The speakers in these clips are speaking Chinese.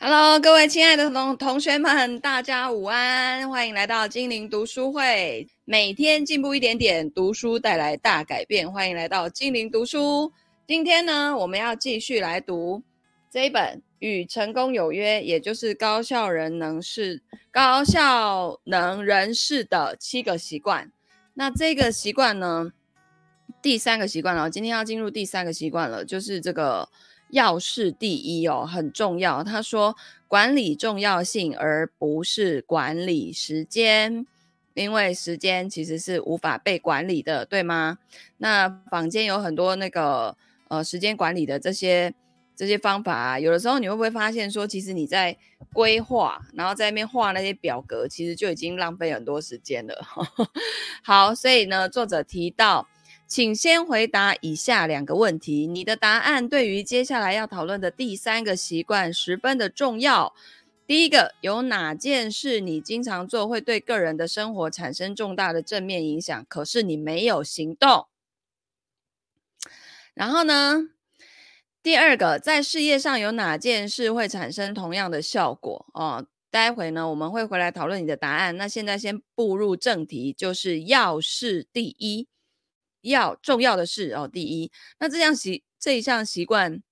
Hello，各位亲爱的同同学们，大家午安，欢迎来到精灵读书会。每天进步一点点，读书带来大改变。欢迎来到精灵读书。今天呢，我们要继续来读这一本《与成功有约》，也就是高效人能是高效能人士的七个习惯。那这个习惯呢，第三个习惯了。今天要进入第三个习惯了，就是这个。要事第一哦，很重要。他说，管理重要性，而不是管理时间，因为时间其实是无法被管理的，对吗？那坊间有很多那个呃时间管理的这些这些方法，有的时候你会不会发现说，其实你在规划，然后在那边画那些表格，其实就已经浪费很多时间了。好，所以呢，作者提到。请先回答以下两个问题，你的答案对于接下来要讨论的第三个习惯十分的重要。第一个，有哪件事你经常做会对个人的生活产生重大的正面影响，可是你没有行动？然后呢，第二个，在事业上有哪件事会产生同样的效果？哦，待会呢，我们会回来讨论你的答案。那现在先步入正题，就是要事第一。要重要的事哦，第一，那这项习这一项习惯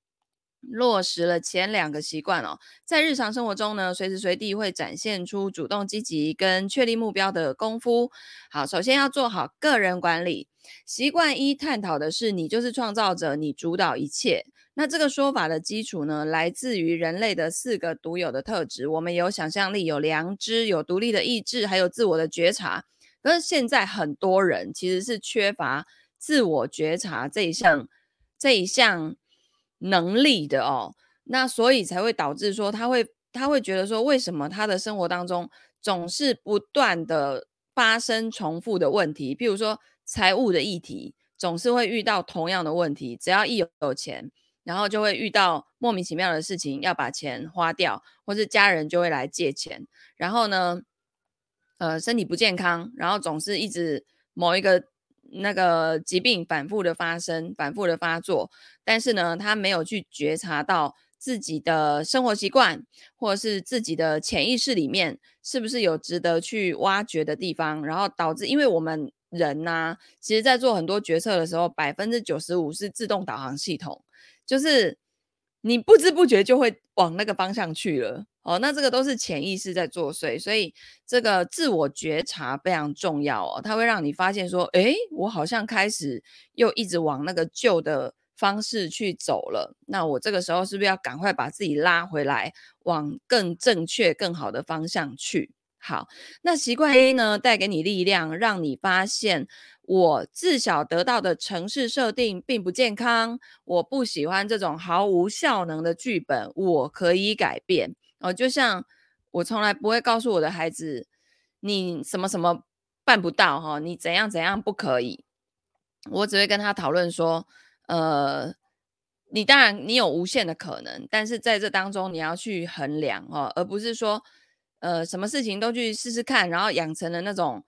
落实了前两个习惯哦，在日常生活中呢，随时随地会展现出主动积极跟确立目标的功夫。好，首先要做好个人管理。习惯一探讨的是你就是创造者，你主导一切。那这个说法的基础呢，来自于人类的四个独有的特质：我们有想象力，有良知，有独立的意志，还有自我的觉察。可是现在很多人其实是缺乏自我觉察这一项这一项能力的哦，那所以才会导致说他会他会觉得说，为什么他的生活当中总是不断的发生重复的问题？譬如说财务的议题，总是会遇到同样的问题，只要一有有钱，然后就会遇到莫名其妙的事情要把钱花掉，或是家人就会来借钱，然后呢？呃，身体不健康，然后总是一直某一个那个疾病反复的发生，反复的发作，但是呢，他没有去觉察到自己的生活习惯，或者是自己的潜意识里面是不是有值得去挖掘的地方，然后导致，因为我们人呐、其实在做很多决策的时候，百分之九十五是自动导航系统，就是。你不知不觉就会往那个方向去了哦，那这个都是潜意识在作祟，所以这个自我觉察非常重要哦，它会让你发现说，诶，我好像开始又一直往那个旧的方式去走了，那我这个时候是不是要赶快把自己拉回来，往更正确、更好的方向去？好，那习惯 A 呢，带给你力量，让你发现。我自小得到的城市设定并不健康，我不喜欢这种毫无效能的剧本。我可以改变哦，就像我从来不会告诉我的孩子，你什么什么办不到哈，你怎样怎样不可以。我只会跟他讨论说，呃，你当然你有无限的可能，但是在这当中你要去衡量哦，而不是说，呃，什么事情都去试试看，然后养成了那种。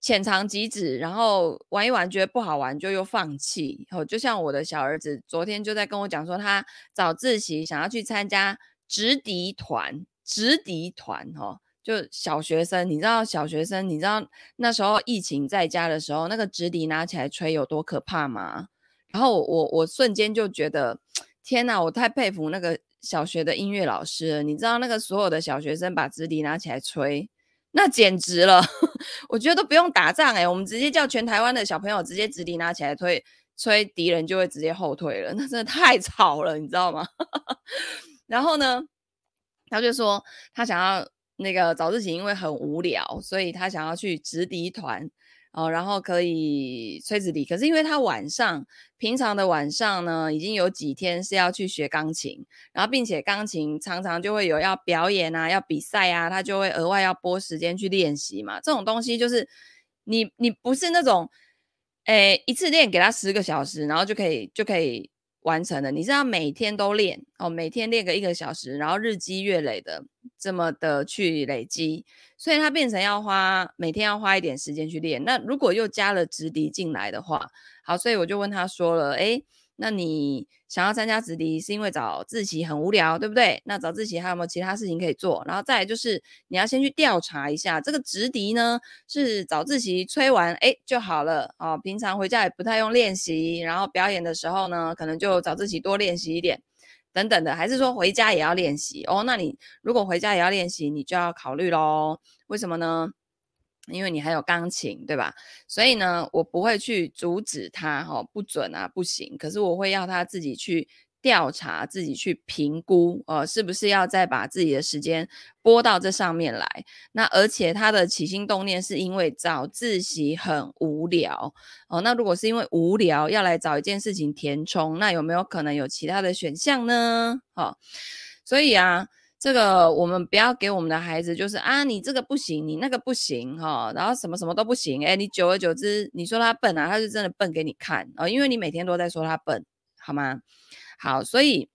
浅尝即止，然后玩一玩觉得不好玩就又放弃。哦，就像我的小儿子昨天就在跟我讲说，他早自习想要去参加直笛团，直笛团哦，就小学生，你知道小学生，你知道那时候疫情在家的时候，那个直笛拿起来吹有多可怕吗？然后我我瞬间就觉得，天哪，我太佩服那个小学的音乐老师了。你知道那个所有的小学生把直笛拿起来吹。那简直了，我觉得都不用打仗哎、我们直接叫全台湾的小朋友直接直笛拿起来吹，吹敌人就会直接后退了，那真的太 吵了，你知道吗？然后呢，他就说他想要那个早自习，因为很无聊，所以他想要去直笛团。哦，然后可以吹直笛，可是因为他晚上平常的晚上呢，已经有几天是要去学钢琴，然后并且钢琴常常就会有要表演啊，要比赛啊，他就会额外要拨时间去练习嘛。这种东西就是你你不是那种，诶，一次练给他十个小时，然后就可以就可以完成的。你是要每天都练哦，每天练个一个小时，然后日积月累的这么的去累积。所以他变成要花每天要花一点时间去练。那如果又加了直笛进来的话，好，所以我就问他说了，诶，那你想要参加直笛，是因为早自习很无聊，对不对？那早自习还有没有其他事情可以做？然后再就是你要先去调查一下，这个直笛呢是早自习吹完哎就好了哦，平常回家也不太用练习，然后表演的时候呢，可能就早自习多练习一点等等的，还是说回家也要练习哦？那你如果回家也要练习，你就要考虑喽，为什么呢？因为你还有钢琴，对吧？所以呢，我不会去阻止他，哈，不准啊，不行。可是我会要他自己去调查，自己去评估，呃，是不是要再把自己的时间拨到这上面来？那而且他的起心动念是因为早自习很无聊，哦，那如果是因为无聊要来找一件事情填充，那有没有可能有其他的选项呢？哦，所以啊。这个我们不要给我们的孩子，就是啊，你这个不行，你那个不行哈，然后什么什么都不行，哎，你久而久之，你说他笨啊，他就真的笨给你看啊，因为你每天都在说他笨，好吗？好，所以。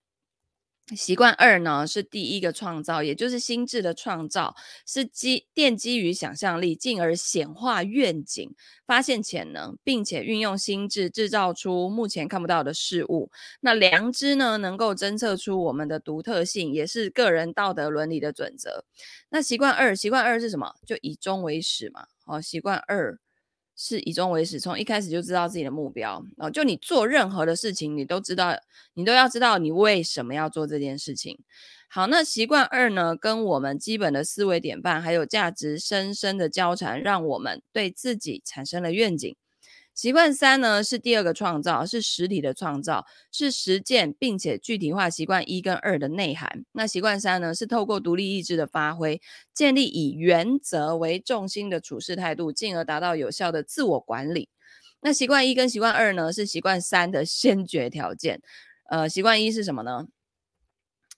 习惯二呢，是第一个创造，也就是心智的创造，是基奠基于想象力，进而显化愿景，发现潜能，并且运用心智制造出目前看不到的事物。那良知呢，能够侦测出我们的独特性，也是个人道德伦理的准则。那习惯二，习惯二是什么？就以终为始嘛。好，习惯二。是以终为始，从一开始就知道自己的目标哦。就你做任何的事情，你都知道，你都要知道你为什么要做这件事情。好，那习惯二呢，跟我们基本的思维典范还有价值深深的交缠，让我们对自己产生了愿景。习惯三呢，是第二个创造，是实体的创造，是实践并且具体化习惯一跟二的内涵。那习惯三呢，是透过独立意志的发挥，建立以原则为重心的处事态度，进而达到有效的自我管理。那习惯一跟习惯二呢，是习惯三的先决条件。呃，习惯一是什么呢？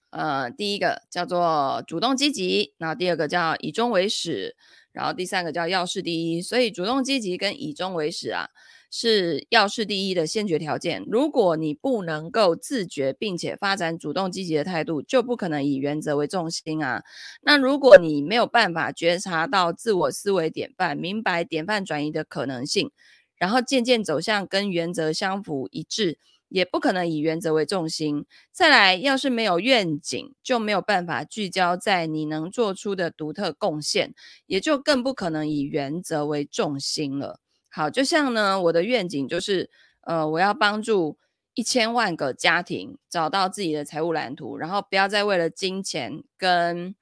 呃，第一个叫做主动积极，那第二个叫以终为始。然后第三个叫要事第一，所以主动积极跟以终为始啊，是要事第一的先决条件。如果你不能够自觉并且发展主动积极的态度，就不可能以原则为重心啊。那如果你没有办法觉察到自我思维典范，明白典范转移的可能性，然后渐渐走向跟原则相符一致。也不可能以原则为重心。再来，要是没有愿景，就没有办法聚焦在你能做出的独特贡献，也就更不可能以原则为重心了。好，就像呢，我的愿景就是，呃，我要帮助一千万个家庭找到自己的财务蓝图，然后不要再为了金钱跟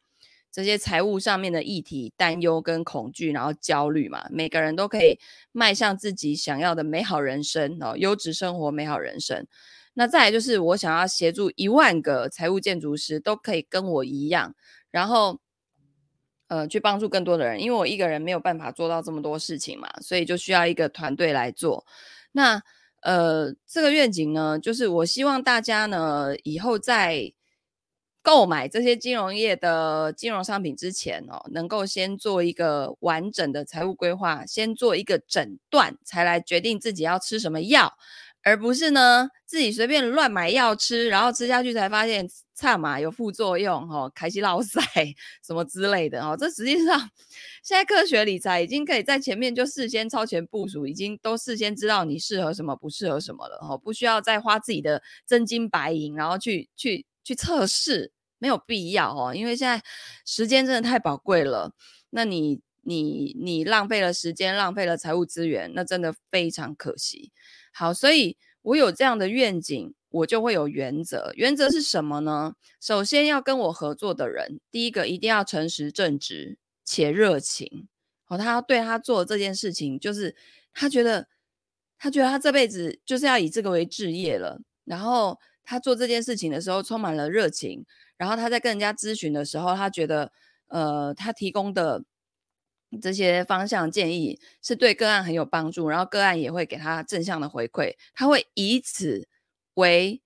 这些财务上面的议题担忧跟恐惧，然后焦虑嘛。每个人都可以迈向自己想要的美好人生哦，优质生活，美好人生。那再来就是，我想要协助一万个财务建筑师都可以跟我一样，然后呃去帮助更多的人，因为我一个人没有办法做到这么多事情嘛，所以就需要一个团队来做。那呃这个愿景呢，就是我希望大家呢以后在。购买这些金融业的金融商品之前哦，能够先做一个完整的财务规划，先做一个诊断，才来决定自己要吃什么药，而不是呢自己随便乱买药吃，然后吃下去才发现差嘛有副作用哦，开始落赛什么之类的哦。这实际上现在科学理财已经可以在前面就事先超前部署，已经都事先知道你适合什么不适合什么了哦，不需要再花自己的真金白银，然后去去。去测试没有必要哦，因为现在时间真的太宝贵了。那你你你浪费了时间，浪费了财务资源，那真的非常可惜。好，所以我有这样的愿景，我就会有原则。原则是什么呢？首先要跟我合作的人，第一个一定要诚实正直且热情。好，他对他做这件事情，就是他觉得他觉得他这辈子就是要以这个为志业了，然后。他做这件事情的时候充满了热情，然后他在跟人家咨询的时候，他觉得，呃，他提供的这些方向建议是对个案很有帮助，然后个案也会给他正向的回馈，他会以此为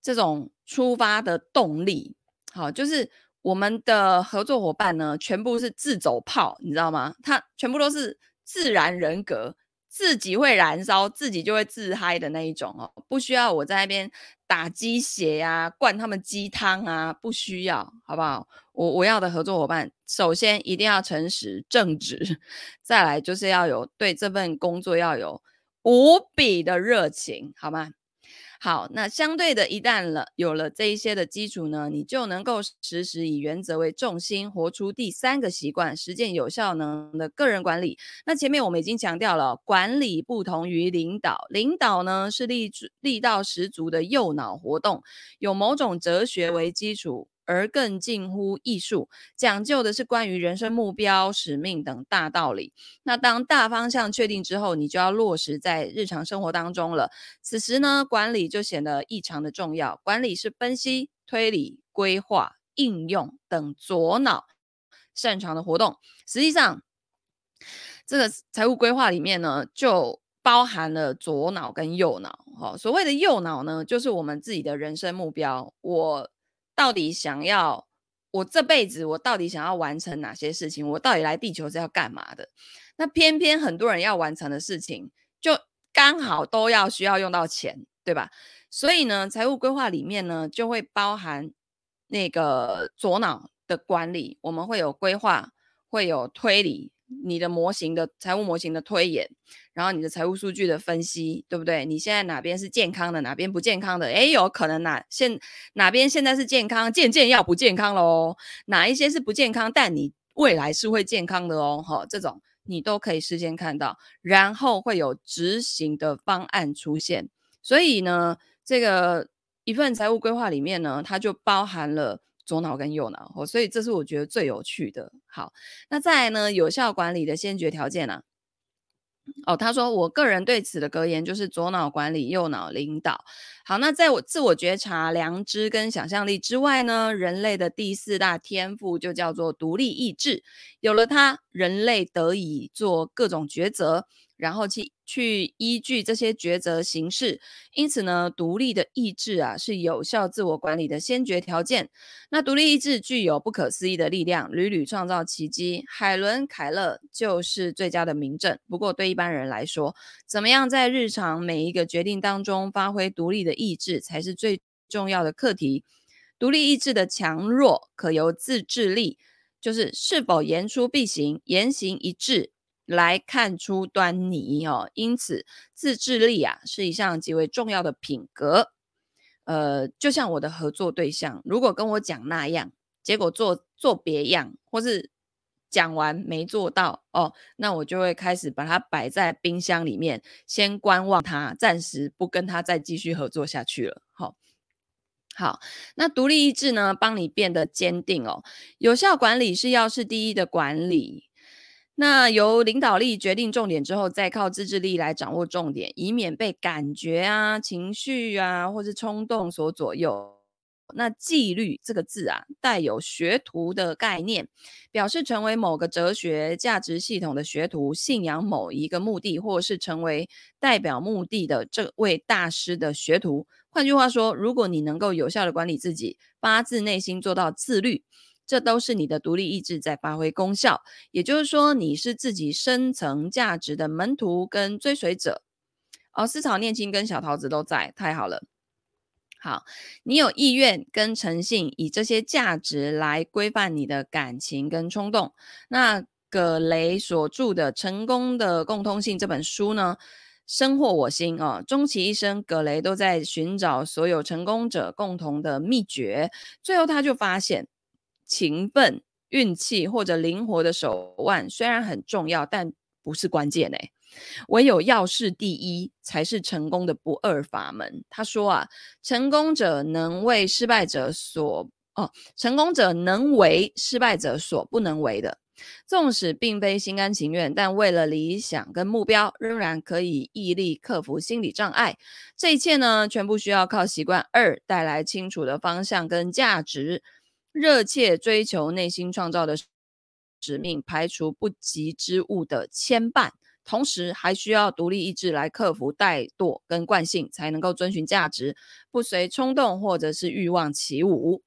这种出发的动力。好，就是我们的合作伙伴呢，全部是自走炮，你知道吗？他全部都是自然人格。自己会燃烧，自己就会自嗨的那一种哦，不需要我在那边打鸡血呀、灌他们鸡汤啊，不需要，好不好？我我要的合作伙伴，首先一定要诚实正直，再来就是要有对这份工作要有无比的热情，好吗？好，那相对的，一旦了有了这一些的基础呢，你就能够实时以原则为重心，活出第三个习惯，实践有效能的个人管理。那前面我们已经强调了，管理不同于领导，领导呢是力力道十足的右脑活动，有某种哲学为基础。而更近乎艺术，讲究的是关于人生目标、使命等大道理。那当大方向确定之后，你就要落实在日常生活当中了。此时呢，管理就显得异常的重要。管理是分析、推理、规划、应用等左脑擅长的活动。实际上，这个财务规划里面呢，就包含了左脑跟右脑。哦，所谓的右脑呢，就是我们自己的人生目标。我到底想要我这辈子，我到底想要完成哪些事情？我到底来地球是要干嘛的？那偏偏很多人要完成的事情，就刚好都要需要用到钱，对吧？所以呢，财务规划里面呢，就会包含那个左脑的管理，我们会有规划，会有推理。你的模型的财务模型的推演，然后你的财务数据的分析，对不对？你现在哪边是健康的，哪边不健康的？诶，有可能哪现哪边现在是健康，渐渐要不健康了哦。哪一些是不健康，但你未来是会健康的哦。哈、这种你都可以事先看到，然后会有执行的方案出现。所以呢，这个一份财务规划里面呢，它就包含了。左脑跟右脑，哦，所以这是我觉得最有趣的。好，那再来呢，有效管理的先决条件啊。哦，他说，我个人对此的格言就是左脑管理，右脑领导。好，那在我自我觉察、良知跟想象力之外呢，人类的第四大天赋就叫做独立意志。有了它，人类得以做各种抉择。然后去去依据这些抉择行事，因此呢，独立的意志啊是有效自我管理的先决条件。那独立意志具有不可思议的力量，屡屡创造奇迹。海伦·凯勒就是最佳的明证。不过对一般人来说，怎么样在日常每一个决定当中发挥独立的意志，才是最重要的课题。独立意志的强弱可由自制力，就是是否言出必行，言行一致。来看出端倪哦，因此自制力啊是一项极为重要的品格。呃，就像我的合作对象，如果跟我讲那样，结果做做别样，或是讲完没做到哦，那我就会开始把它摆在冰箱里面，先观望它，暂时不跟他再继续合作下去了。好、好，那独立意志呢，帮你变得坚定哦。有效管理是要是第一的管理。那由领导力决定重点之后，再靠自制力来掌握重点，以免被感觉啊、情绪啊或是冲动所左右。那纪律这个字啊，带有学徒的概念，表示成为某个哲学价值系统的学徒，信仰某一个目的，或是成为代表目的的这位大师的学徒。换句话说，如果你能够有效地管理自己，发自内心做到自律。这都是你的独立意志在发挥功效，也就是说，你是自己深层价值的门徒跟追随者。哦，思草念青跟小桃子都在，太好了。好，你有意愿跟诚信，以这些价值来规范你的感情跟冲动。那葛雷所著的《成功的共通性》这本书呢，深获我心啊！终其一生，葛雷都在寻找所有成功者共同的秘诀，最后他就发现。勤奋、运气或者灵活的手腕虽然很重要，但不是关键诶。唯有要事第一才是成功的不二法门。他说啊，成功者能为失败者所哦，成功者能为失败者所不能为的。纵使并非心甘情愿，但为了理想跟目标，仍然可以毅力克服心理障碍。这一切呢，全部需要靠习惯二带来清楚的方向跟价值。热切追求内心创造的使命，排除不吉之物的牵绊，同时还需要独立意志来克服怠惰跟惯性，才能够遵循价值，不随冲动或者是欲望起舞。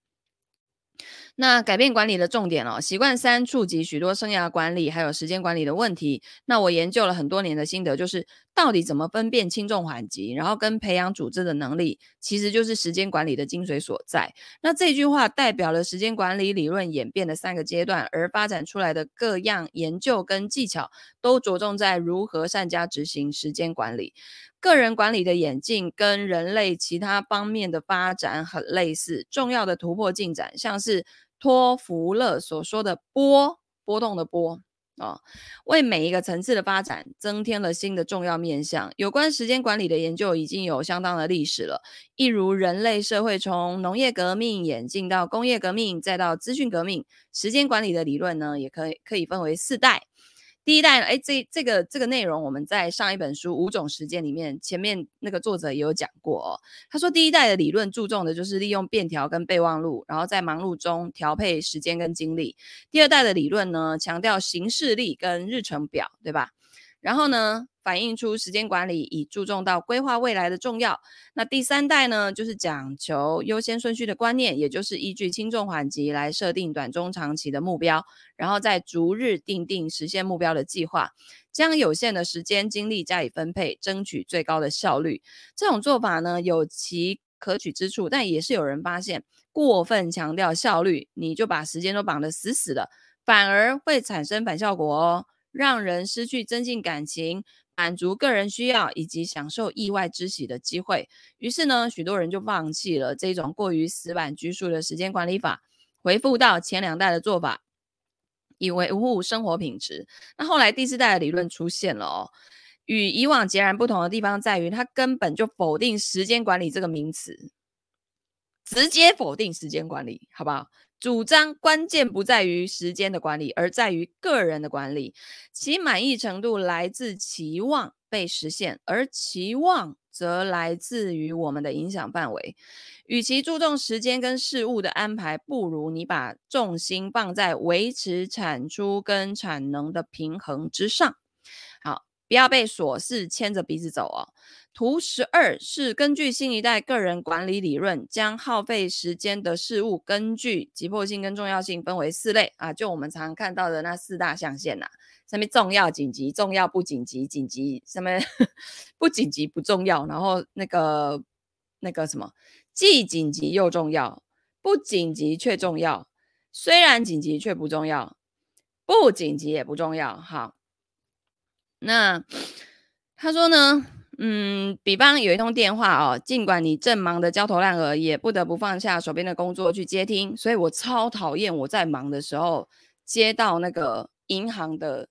那改变管理的重点哦，习惯三触及许多生涯管理还有时间管理的问题。那我研究了很多年的心得就是，到底怎么分辨轻重缓急，然后跟培养组织的能力，其实就是时间管理的精髓所在。那这句话代表了时间管理理论演变的三个阶段，而发展出来的各样研究跟技巧，都着重在如何善加执行时间管理。个人管理的演进跟人类其他方面的发展很类似，重要的突破进展，像是托弗勒所说的波波动的波。哦，为每一个层次的发展增添了新的重要面向。有关时间管理的研究已经有相当的历史了，一如人类社会从农业革命演进到工业革命，再到资讯革命，时间管理的理论呢，也可以可以分为四代。第一代，哎，这这个这个内容我们在上一本书《五种时间》里面，前面那个作者也有讲过哦。他说，第一代的理论注重的就是利用便条跟备忘录，然后在忙碌中调配时间跟精力。第二代的理论呢，强调行事力跟日程表，对吧？然后呢，反映出时间管理以注重到规划未来的重要。那第三代呢，就是讲求优先顺序的观念，也就是依据轻重缓急来设定短中长期的目标，然后再逐日订定实现目标的计划，将有限的时间精力加以分配，争取最高的效率。这种做法呢，有其可取之处，但也是有人发现过分强调效率，你就把时间都绑得死死的，反而会产生反效果哦。让人失去增进感情、满足个人需要以及享受意外之喜的机会。于是呢，许多人就放弃了这种过于死板拘束的时间管理法，回复到前两代的做法，以维护生活品质。那后来第四代的理论出现了哦，与以往截然不同的地方在于，它根本就否定时间管理这个名词，直接否定时间管理，好不好？主张关键不在于时间的管理，而在于个人的管理。其满意程度来自期望被实现，而期望则来自于我们的影响范围。与其注重时间跟事物的安排，不如你把重心放在维持产出跟产能的平衡之上。好，不要被琐事牵着鼻子走哦。图十二是根据新一代个人管理理论，将耗费时间的事物根据急迫性跟重要性分为四类啊，就我们常看到的那四大象限呐、啊，上面重要、紧急、重要不紧急、紧急上面 不紧急不重要，然后那个那个什么既紧急又重要，不紧急却重要，虽然紧急却不重要，不紧急也不重要。好，那他说呢？嗯，比方有一通电话哦，尽管你正忙得焦头烂额，也不得不放下手边的工作去接听。所以我超讨厌我在忙的时候接到那个银行的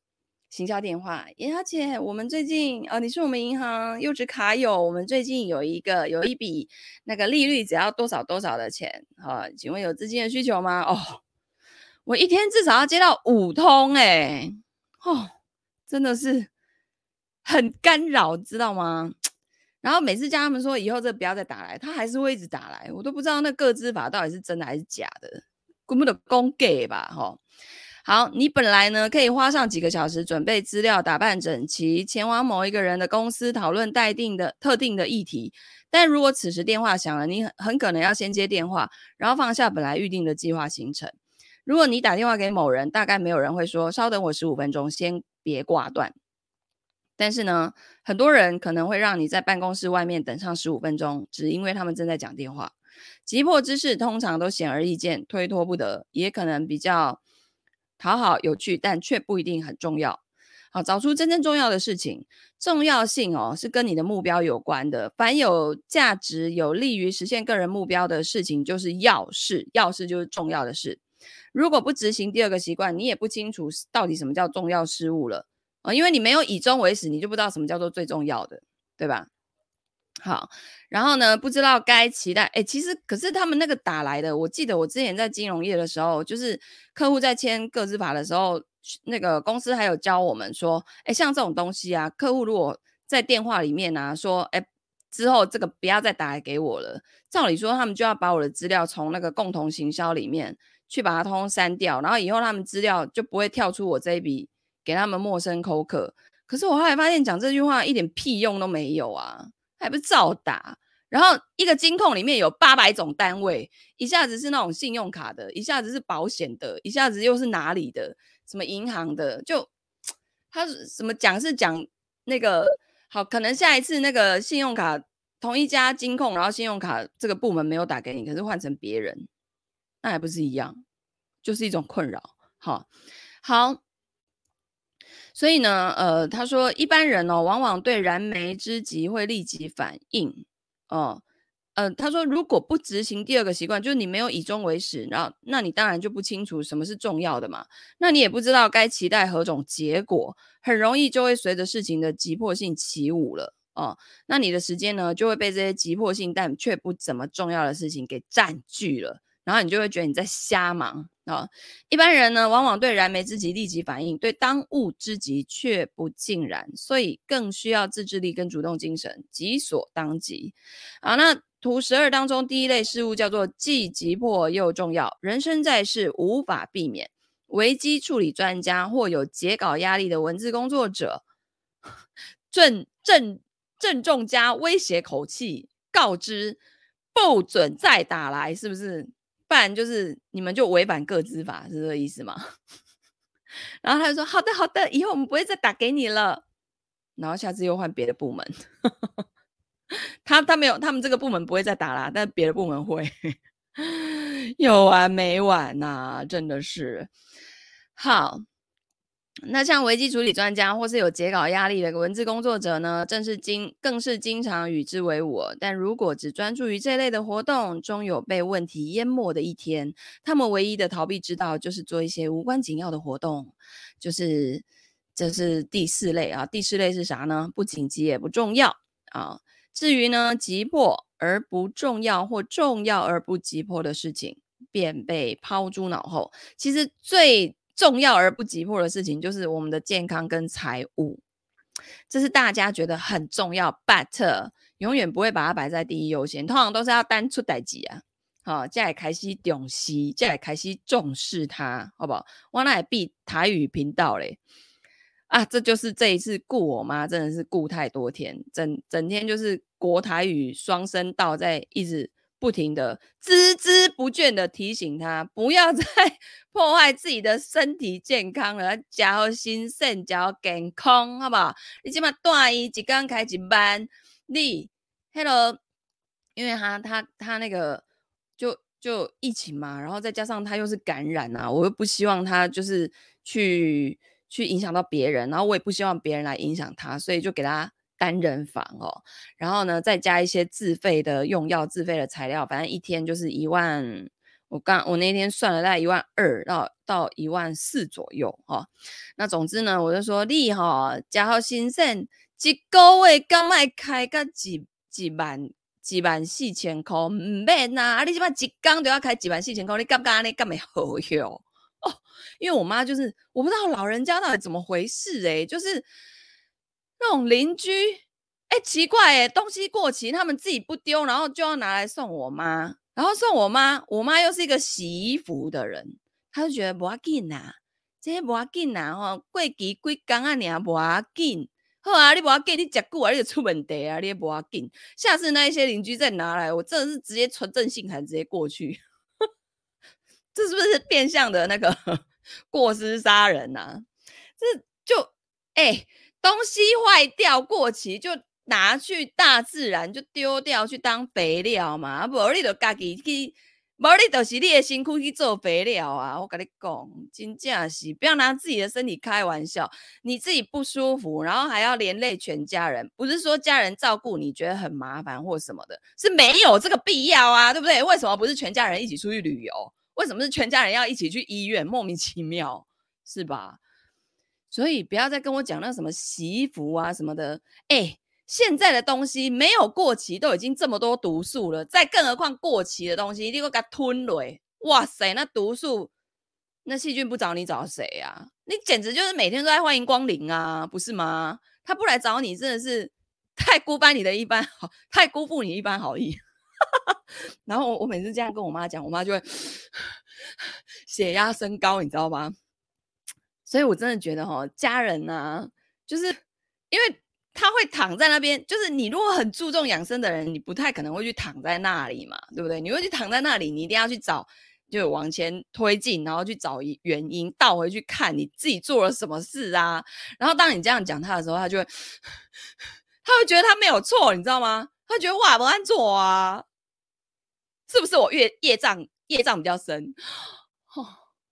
行销电话。严小姐，我们最近呃，你是我们银行优质卡友，我们最近有一个有一笔那个利率只要多少多少的钱，好，请问有资金的需求吗？哦，我一天至少要接到五通诶，哦，真的是。很干扰，知道吗？然后每次叫他们说以后这不要再打来，他还是会一直打来，我都不知道那个资法到底是真的还是假的，根本的公给吧，哈。好，你本来呢可以花上几个小时准备资料，打扮整齐，前往某一个人的公司讨论待定的特定的议题，但如果此时电话响了，你很很可能要先接电话，然后放下本来预定的计划行程。如果你打电话给某人，大概没有人会说稍等我十五分钟，先别挂断。但是呢，很多人可能会让你在办公室外面等上十五分钟，只因为他们正在讲电话。急迫之事通常都显而易见，推脱不得，也可能比较讨好、有趣，但却不一定很重要。好，找出真正重要的事情，重要性哦是跟你的目标有关的。凡有价值、有利于实现个人目标的事情，就是要事。要事就是重要的事。如果不执行第二个习惯，你也不清楚到底什么叫重要事物了。啊因为你没有以终为始，你就不知道什么叫做最重要的，对吧？好，然后呢，不知道该期待。哎，其实可是他们那个打来的，我记得我之前在金融业的时候，就是客户在签个资法的时候，那个公司还有教我们说，哎，像这种东西啊，客户如果在电话里面啊说，哎，之后这个不要再打来给我了，照理说他们就要把我的资料从那个共同行销里面去把它通通删掉，然后以后他们资料就不会跳出我这一笔。给他们陌生口渴，可是我后来发现讲这句话一点屁用都没有啊，还不是照打。然后一个金控里面有八百种单位，一下子是那种信用卡的，一下子是保险的，一下子又是哪里的，什么银行的，就 他什么讲是讲那个好，可能下一次那个信用卡同一家金控，然后信用卡这个部门没有打给你，可是换成别人，那还不是一样，就是一种困扰。好，好。所以呢，呃，他说一般人哦，往往对燃眉之急会立即反应哦。呃，他说如果不执行第二个习惯，就是你没有以终为始，然后那你当然就不清楚什么是重要的嘛。那你也不知道该期待何种结果，很容易就会随着事情的急迫性起舞了哦。那你的时间呢，就会被这些急迫性但却不怎么重要的事情给占据了。然后你就会觉得你在瞎忙啊、一般人呢，往往对燃眉之急立即反应，对当务之急却不尽然，所以更需要自制力跟主动精神，急所当急。啊，那图十二当中第一类事物叫做既急迫又重要，人生在世无法避免。危机处理专家或有截稿压力的文字工作者，郑郑郑重加威胁口气告知，不准再打来，是不是？不然就是你们就违反个资法，是这个意思吗？然后他就说：“好的，好的，以后我们不会再打给你了。”然后下次又换别的部门，他他没有，他们这个部门不会再打啦，但别的部门会，有完没完呐、啊？真的是好。那像危机处理专家或是有截稿压力的文字工作者呢，正是经更是经常与之为伍。但如果只专注于这类的活动，终有被问题淹没的一天。他们唯一的逃避之道，就是做一些无关紧要的活动。就是这是第四类啊，第四类是啥呢？不紧急也不重要啊。至于呢，急迫而不重要或重要而不急迫的事情，便被抛诸脑后。其实最重要而不急迫的事情，就是我们的健康跟财务，这是大家觉得很重要，but 永远不会把它摆在第一优先，通常都是要单出代志啊，好，再来开始重视，再来开始重视它，好不好？我那也闭台语频道嘞，啊，这就是这一次顾我妈真的是顾太多天，整整天就是国台语双声道在一直。不停的孜孜不倦的提醒他，不要再 破坏自己的身体健康了，要心肾，要健康，好不好？你起码大一一刚开一班，你，hello，因为他他他那个就就疫情嘛，然后再加上他又是感染啊，我又不希望他就是去去影响到别人，然后我也不希望别人来影响他，所以就给他。单人房哦，然后呢，再加一些自费的用药、自费的材料，反正一天就是一万。我刚我那天算了，大概一万二到到一万四左右哈、哦。那总之呢，我就说你哈，加好心肾，一个月刚卖开个几几万几万四千块，唔免呐，啊你起码一缸都要开几万四千块，你敢不敢你干没好哟？哦，因为我妈就是我不知道老人家到底怎么回事诶、就是。那种邻居，哎、奇怪哎，东西过期，他们自己不丢，然后就要拿来送我妈，然后送我妈，我妈又是一个洗衣服的人，她就觉得不要紧呐，这些不要紧呐，吼，过期几工啊，你啊不要紧，好啊，你不要紧，你吃久啊，你就出问题啊，你也不要紧，下次那一些邻居再拿来，我真的是直接存证信函直接过去，这是不是变相的那个 过失杀人呐、啊？这就哎。东西坏掉过期就拿去大自然就丢掉去当肥料嘛，啊，无你就自己去，无你就是你的辛苦去做肥料啊！我跟你讲，真正是不要拿自己的身体开玩笑，你自己不舒服，然后还要连累全家人，不是说家人照顾你觉得很麻烦或什么的，是没有这个必要啊，对不对？为什么不是全家人一起出去旅游？为什么是全家人要一起去医院？莫名其妙，是吧？所以不要再跟我讲那什么洗衣服啊什么的，哎，现在的东西没有过期都已经这么多毒素了，再更何况过期的东西，你给我给它吞了，哇塞，那毒素，那细菌不找你找谁呀？你简直就是每天都在欢迎光临啊，不是吗？他不来找你，真的是太辜负你的一般好，太辜负你一般好意。然后我我每次这样跟我妈讲，我妈就会 血压升高，你知道吗？所以，我真的觉得哈，家人啊，就是因为他会躺在那边。就是你如果很注重养生的人，你不太可能会去躺在那里嘛，对不对？你会去躺在那里，你一定要去找，就往前推进，然后去找原因，倒回去看你自己做了什么事啊。然后当你这样讲他的时候，他就会，他会觉得他没有错，你知道吗？他觉得哇，不按做啊，是不是我业业障业障比较深？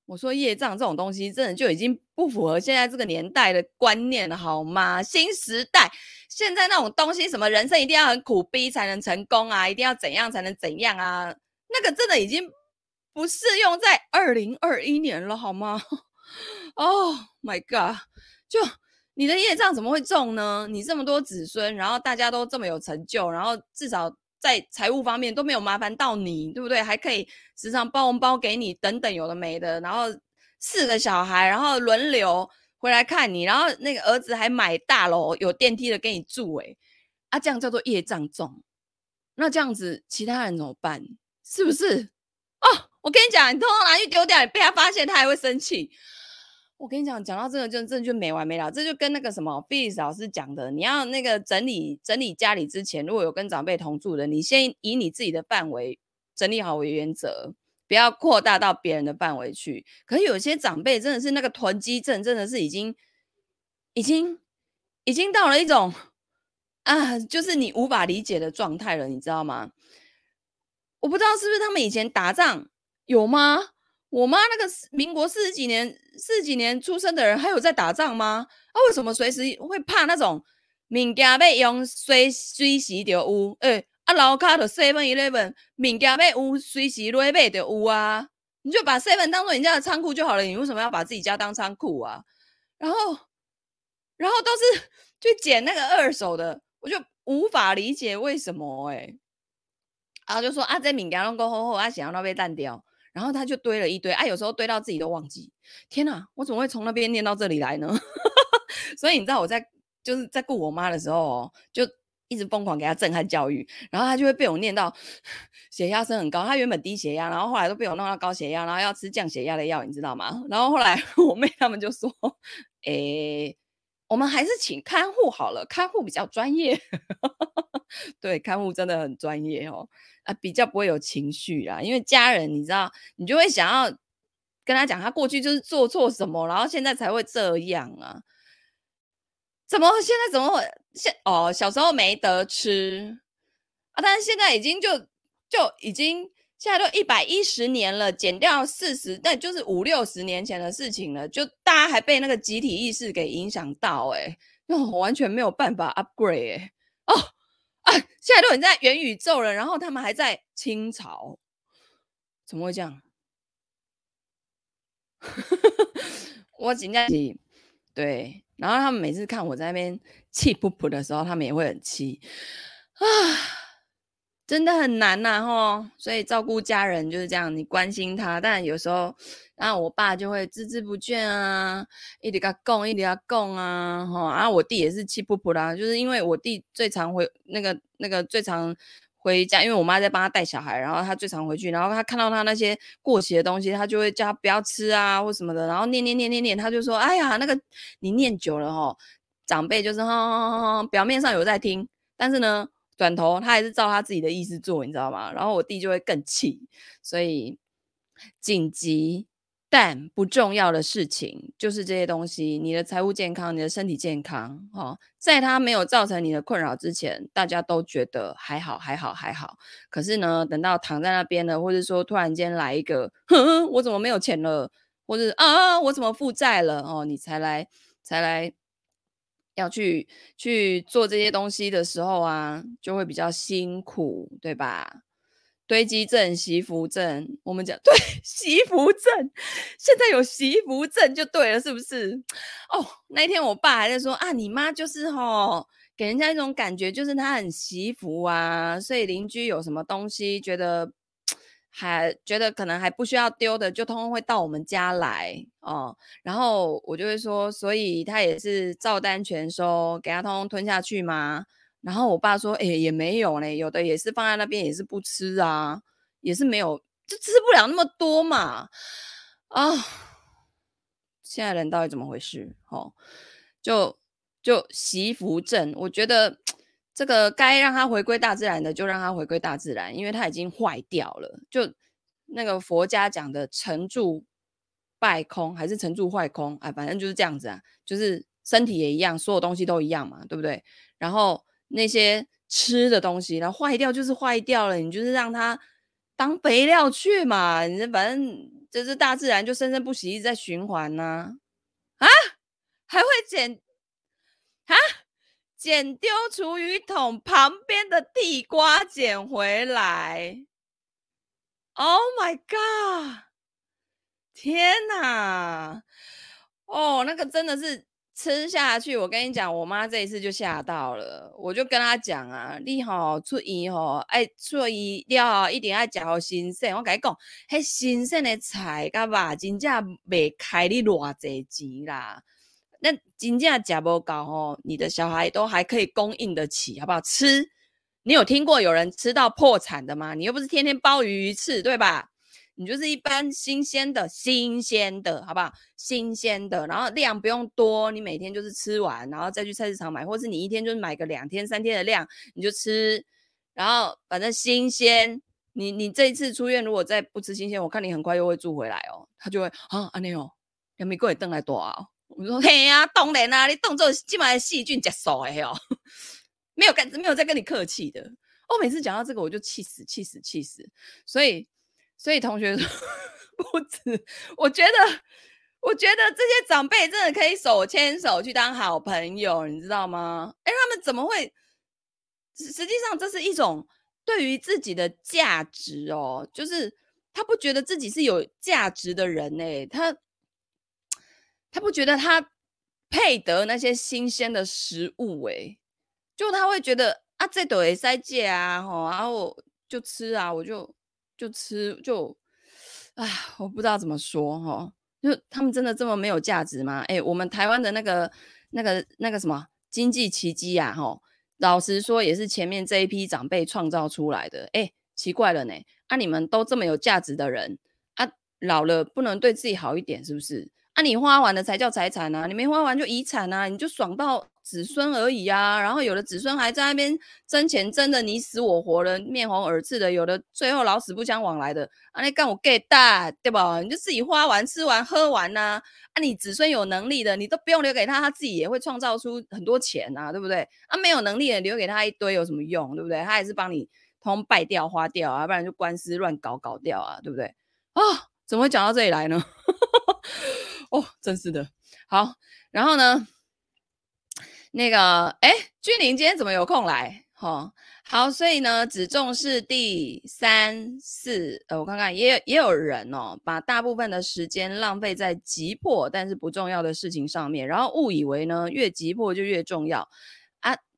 我说业障这种东西，真的就已经不符合现在这个年代的观念了，好吗？新时代现在那种东西，什么人生一定要很苦逼才能成功啊，一定要怎样才能怎样啊？那个真的已经不适用在二零二一年了，好吗？Oh my god！就你的业障怎么会重呢？你这么多子孙，然后大家都这么有成就，然后至少。在财务方面都没有麻烦到你，对不对？还可以时常包红包给你，等等，有的没的。然后四个小孩，然后轮流回来看你，然后那个儿子还买大楼有电梯的给你住，诶啊，这样叫做业障重。那这样子其他人怎么办？是不是？哦，我跟你讲，你通通拿去丢掉，被他发现，他还会生气。我跟你讲，讲到这个就真就没完没了。这就跟那个什么菲利斯老师讲的，你要那个整理整理家里之前，如果有跟长辈同住的，你先以你自己的范围整理好为原则，不要扩大到别人的范围去。可是有些长辈真的是那个囤积症，真的是已经已经已经到了一种啊，就是你无法理解的状态了，你知道吗？我不知道是不是他们以前打仗有吗？我妈那个民国四十几年、四十几年出生的人，还有在打仗吗？啊，为什么随时会怕那种物件被用随随时就有？哎、欸，啊，楼卡的 Seven Eleven 物件被有随时来买就有啊！你就把 Seven 当做人家的仓库就好了，你为什么要把自己家当仓库啊？然后，然后都是 去捡那个二手的，我就无法理解为什么哎、欸。然后就说啊，这物件拢够好好，啊，想要那被烂掉。然后他就堆了一堆，哎、啊，有时候堆到自己都忘记。天哪，我怎么会从那边念到这里来呢？所以你知道我在就是在顾我妈的时候哦，就一直疯狂给她震撼教育，然后她就会被我念到血压升很高。她原本低血压，然后后来都被我弄到高血压，然后要吃降血压的药，你知道吗？然后后来 我妹他们就说：“诶，我们还是请看护好了，看护比较专业。”对，看护真的很专业哦。啊，比较不会有情绪啦，因为家人你知道，你就会想要跟他讲，他过去就是做错什么，然后现在才会这样啊？怎么现在怎么会现哦？小时候没得吃啊，但是现在已经就就已经现在都一百一十年了，减掉四十，那就是五六十年前的事情了，就大家还被那个集体意识给影响到、欸，哎，那我完全没有办法 upgrade，哎、哦。啊！现在都已经在元宇宙了，然后他们还在清朝，怎么会这样？我紧张起，对，然后他们每次看我在那边气噗噗的时候，他们也会很气啊，真的很难呐，吼！所以照顾家人就是这样，你关心他，但有时候。然后我爸就会孜孜不倦啊，一直跟他讲，一直跟他讲啊，吼！然后我弟也是气噗噗啦，就是因为我弟最常回那个那个最常回家，因为我妈在帮他带小孩，然后他最常回去，然后他看到他那些过期的东西，他就会叫他不要吃啊或什么的，然后念念念念念，他就说，哎呀，那个你念久了吼，长辈就是吼吼吼，表面上有在听，但是呢，转头他还是照他自己的意思做，你知道吗？然后我弟就会更气，所以紧急。但不重要的事情就是这些东西，你的财务健康，你的身体健康，哦，在他没有造成你的困扰之前，大家都觉得还好，还好，还好。可是呢，等到躺在那边了，或者说突然间来一个，哼，我怎么没有钱了，或者啊，我怎么负债了，哦，你才来，才来要去去做这些东西的时候啊，就会比较辛苦，对吧？堆积症、媳福症，我们讲 对媳福症，现在有媳福症就对了，是不是？哦，那一天我爸还在说啊，你妈就是吼，给人家一种感觉，就是她很媳福啊，所以邻居有什么东西觉得还觉得可能还不需要丢的，就通通会到我们家来哦。然后我就会说，所以他也是照单全收，给他通通吞下去吗？然后我爸说：“哎，也没有嘞，有的也是放在那边，也是不吃啊，也是没有，就吃不了那么多嘛。啊，现在人到底怎么回事？哦，就就媳福症，我觉得这个该让它回归大自然的，就让它回归大自然，因为它已经坏掉了。就那个佛家讲的成住败空，还是成住坏空？哎，反正就是这样子啊，就是身体也一样，所有东西都一样嘛，对不对？然后。那些吃的东西，然后坏掉就是坏掉了，你就是让它当肥料去嘛，你反正就是大自然就生生不息，一直在循环呢、啊。啊，还会减啊，捡丢厨余桶旁边的地瓜捡回来。Oh my god！天哪！哦，那个真的是。吃下去，我跟你讲，我妈这一次就吓到了。我就跟她讲啊，你吼出鱼吼，爱出鱼了一定要吃好新鲜。我跟你讲，迄新鲜的菜甲肉真正袂开你偌济钱啦。那真正吃不高吼，你的小孩都还可以供应得起，好不好？吃，你有听过有人吃到破产的吗？你又不是天天鲍鱼鱼翅，对吧？你就是一般新鲜的，新鲜的，好不好？新鲜的，然后量不用多，你每天就是吃完，然后再去菜市场买，或是你一天就是买个两天、三天的量，你就吃，然后反正新鲜。你你这一次出院，如果再不吃新鲜，我看你很快又会住回来哦。他就会啊，阿牛，有没有过来炖来多啊？我说嘿呀、啊，当然啦，你动作基本上细菌接受的哟，没有跟没有在跟你客气的。我每次讲到这个，我就气死气死气死，所以。所以同学说不止，我觉得，我觉得这些长辈真的可以手牵手去当好朋友，你知道吗？哎，他们怎么会？实实际上，这是一种对于自己的价值哦，就是他不觉得自己是有价值的人哎，他他不觉得他配得那些新鲜的食物哎，就他会觉得啊，这都会塞戒啊，吼，然后就吃啊，我就。就吃就，哎，我不知道怎么说哈，就他们真的这么没有价值吗？哎，我们台湾的那个、那个、那个什么经济奇迹呀，哈，老实说也是前面这一批长辈创造出来的。哎，奇怪了呢，啊，你们都这么有价值的人，啊，老了不能对自己好一点，是不是？啊，你花完了才叫财产啊，你没花完就遗产啊，你就爽到。子孙而已啊，然后有的子孙还在那边争钱争得你死我活的，面红耳赤的；有的最后老死不相往来的。啊，你干我 get 大对吧？你就自己花完、吃完、喝完呐、啊。啊，你子孙有能力的，你都不用留给他，他自己也会创造出很多钱呐、啊，对不对？啊，没有能力的留给他一堆有什么用，对不对？他也是帮你通败掉、花掉啊，不然就官司乱搞搞掉啊，对不对？啊，怎么会讲到这里来呢？哦，真是的。好，然后呢？那个，哎，君临今天怎么有空来？哈、哦，好，所以呢，只重视第三四，呃，我看看，也有也有人哦，把大部分的时间浪费在急迫但是不重要的事情上面，然后误以为呢，越急迫就越重要，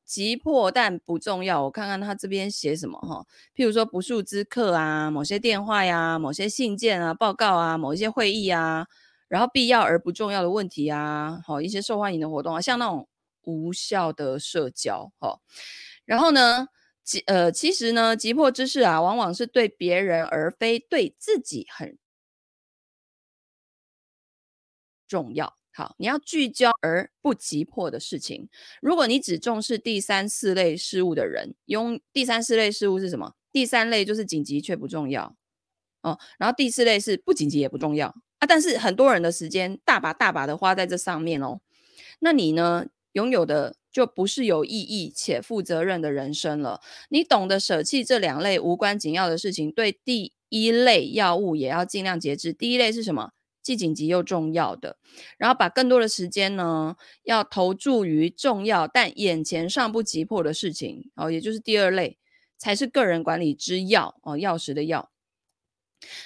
急迫但不重要。我看看他这边写什么哈、譬如说不速之客啊，某些电话呀，某些信件啊，报告啊，某一些会议啊，然后必要而不重要的问题啊，好、一些受欢迎的活动啊，像那种。无效的社交，哈，然后呢，急呃，其实呢，急迫之事啊，往往是对别人而非对自己很重要。好，你要聚焦而不急迫的事情。如果你只重视第三四类事物的人，用第三四类事物是什么？第三类就是紧急却不重要哦，然后第四类是不紧急也不重要啊。但是很多人的时间大把大把的花在这上面哦，那你呢？拥有的就不是有意义且负责任的人生了。你懂得舍弃这两类无关紧要的事情，对第一类药物也要尽量节制。第一类是什么？既紧急又重要的，然后把更多的时间呢，要投注于重要但眼前尚不急迫的事情。哦，也就是第二类才是个人管理之要哦，钥匙的钥。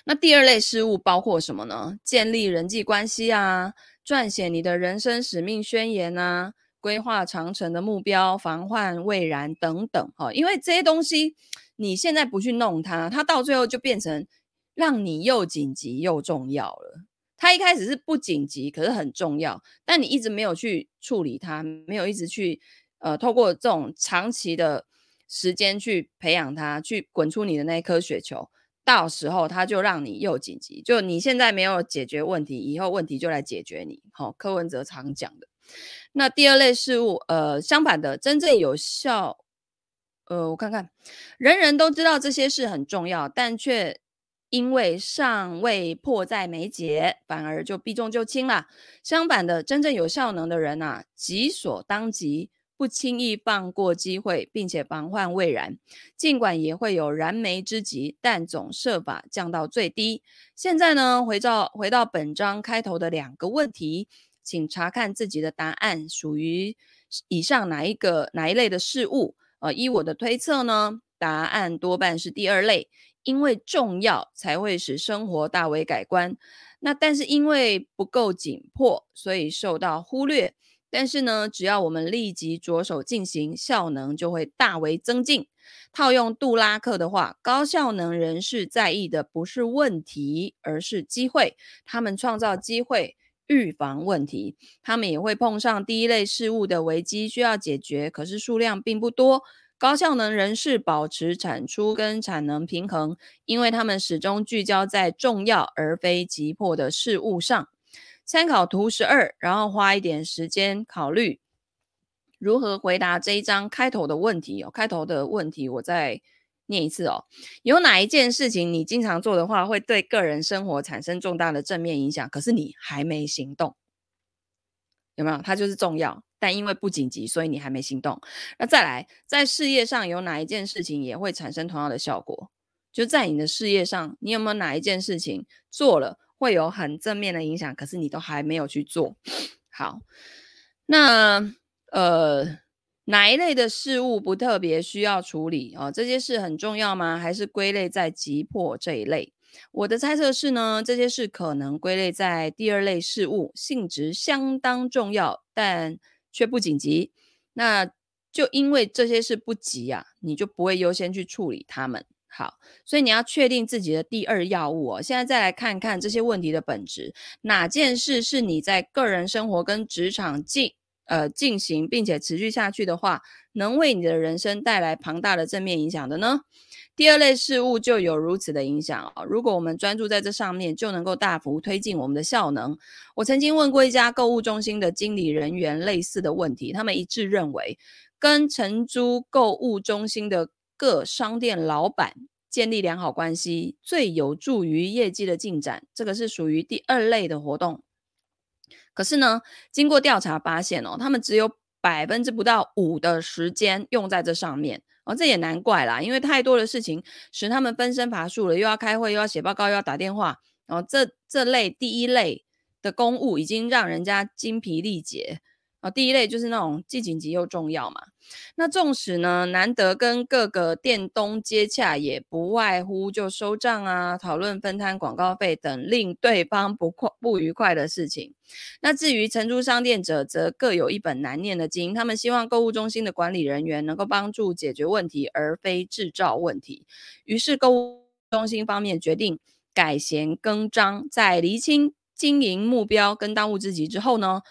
那第二类事务包括什么呢？建立人际关系啊，撰写你的人生使命宣言啊。规划长程的目标，防患未然等等，哈，因为这些东西你现在不去弄它，它到最后就变成让你又紧急又重要了。它一开始是不紧急，可是很重要，但你一直没有去处理它，没有一直去呃，透过这种长期的时间去培养它，去滚出你的那一颗雪球，到时候它就让你又紧急。就你现在没有解决问题，以后问题就来解决你。好，柯文哲常讲的。那第二类事物，呃，相反的，真正有效，呃，我看看，人人都知道这些事很重要，但却因为尚未迫在眉睫，反而就避重就轻了。相反的，真正有效能的人呐、啊，急所当急，不轻易放过机会，并且防患未然。尽管也会有燃眉之急，但总设法降到最低。现在呢，回到回到本章开头的两个问题，请查看自己的答案属于以上哪一个哪一类的事物？呃，依我的推测呢，答案多半是第二类，因为重要才会使生活大为改观。那但是因为不够紧迫，所以受到忽略。但是呢，只要我们立即着手进行，效能就会大为增进。套用杜拉克的话，高效能人士在意的不是问题，而是机会。他们创造机会，预防问题。他们也会碰上第一类事物的危机需要解决，可是数量并不多。高效能人士保持产出跟产能平衡，因为他们始终聚焦在重要而非急迫的事物上。参考图十二，然后花一点时间考虑如何回答这一章开头的问题哦。开头的问题我再念一次哦。有哪一件事情你经常做的话，会对个人生活产生重大的正面影响，可是你还没行动？有没有？它就是重要。但因为不紧急，所以你还没行动。那再来，在事业上有哪一件事情也会产生同样的效果？就在你的事业上，你有没有哪一件事情做了会有很正面的影响，可是你都还没有去做？好，那呃，哪一类的事物不特别需要处理？哦，这些事很重要吗？还是归类在急迫这一类？我的猜测是呢，这些事可能归类在第二类事物，性质相当重要，但却不紧急，那就因为这些事不急啊，你就不会优先去处理它们。好，所以你要确定自己的第二要务哦。现在再来看看这些问题的本质，哪件事是你在个人生活跟职场进呃进行，并且持续下去的话，能为你的人生带来庞大的正面影响的呢？第二类事物就有如此的影响哦。如果我们专注在这上面，就能够大幅推进我们的效能。我曾经问过一家购物中心的经理人员类似的问题，他们一致认为，跟承租购物中心的各商店老板建立良好关系，最有助于业绩的进展。这个是属于第二类的活动。可是呢，经过调查发现哦，他们只有百分之不到五的时间用在这上面。哦，这也难怪啦，因为太多的事情使他们分身乏术了，又要开会，又要写报告，又要打电话。然后这这类第一类的公务已经让人家精疲力竭。啊，第一类就是那种既紧急又重要嘛。那纵使呢，难得跟各个店东接洽，也不外乎就收账啊，讨论分摊广告费等令对方不快不愉快的事情。那至于承租商店者，则各有一本难念的经。他们希望购物中心的管理人员能够帮助解决问题，而非制造问题。于是购物中心方面决定改弦更张，在厘清经营目标跟当务之急之后呢，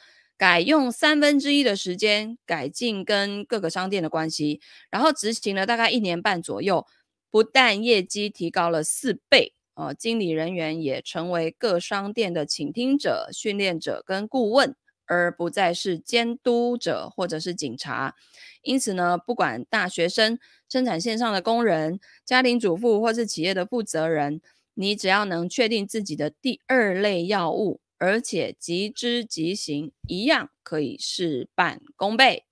改用三分之一的时间改进跟各个商店的关系，然后执行了大概一年半左右，不但业绩提高了四倍，呃，经理人员也成为各商店的倾听者、训练者跟顾问，而不再是监督者或者是警察。因此呢，不管大学生、生产线上的工人、家庭主妇或是企业的负责人，你只要能确定自己的第二类药物。而且即知即行，一样可以事半功倍。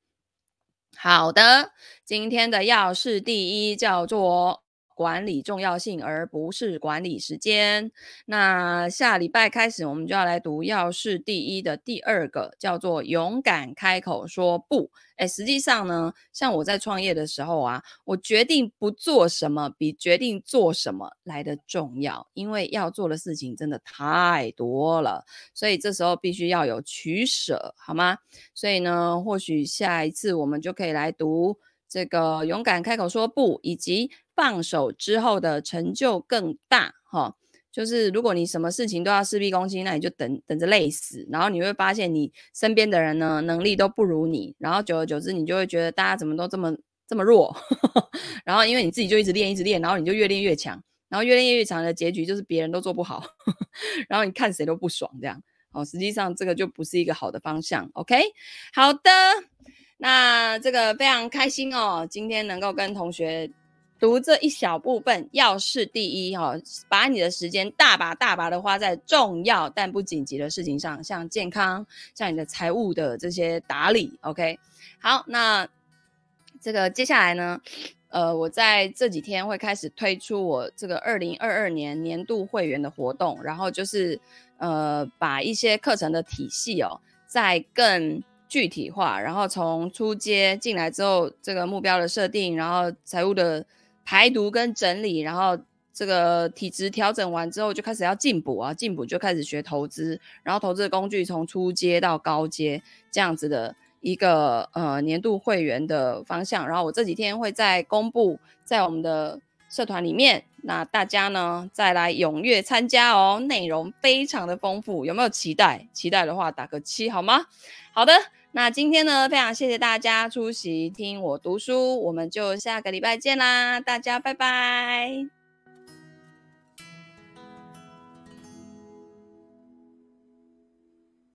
好的，今天的要事第一叫做。管理重要性，而不是管理时间。那下礼拜开始，我们就要来读要事第一的第二个，叫做勇敢开口说不。诶，实际上呢，像我在创业的时候啊，我决定不做什么，比决定做什么来得重要，因为要做的事情真的太多了，所以这时候必须要有取舍，好吗？所以呢，或许下一次我们就可以来读这个勇敢开口说不，以及。放手之后的成就更大，哈，就是如果你什么事情都要事必躬亲，那你就等等着累死。然后你会发现你身边的人呢，能力都不如你，然后久而久之，你就会觉得大家怎么都这么这么弱。然后因为你自己就一直练，一直练，然后你就越练越强，然后越练越强的结局就是别人都做不好，然后你看谁都不爽，这样。哦，实际上这个就不是一个好的方向。OK，好的，那这个非常开心哦，今天能够跟同学。读这一小部分，要事第一哈，把你的时间大把大把的花在重要但不紧急的事情上，像健康，像你的财务的这些打理。OK，好，那这个接下来呢，呃，我在这几天会开始推出我这个二零二二年年度会员的活动，然后就是呃，把一些课程的体系哦，再更具体化，然后从初阶进来之后，这个目标的设定，然后财务的排毒跟整理，然后这个体质调整完之后，就开始要进补啊，进补就开始学投资，然后投资的工具从初阶到高阶这样子的一个呃年度会员的方向。然后我这几天会在公布在我们的社团里面，那大家呢再来踊跃参加哦，内容非常的丰富，有没有期待？期待的话打个七好吗？好的。那今天呢，非常谢谢大家出席听我读书，我们就下个礼拜见啦，大家拜拜。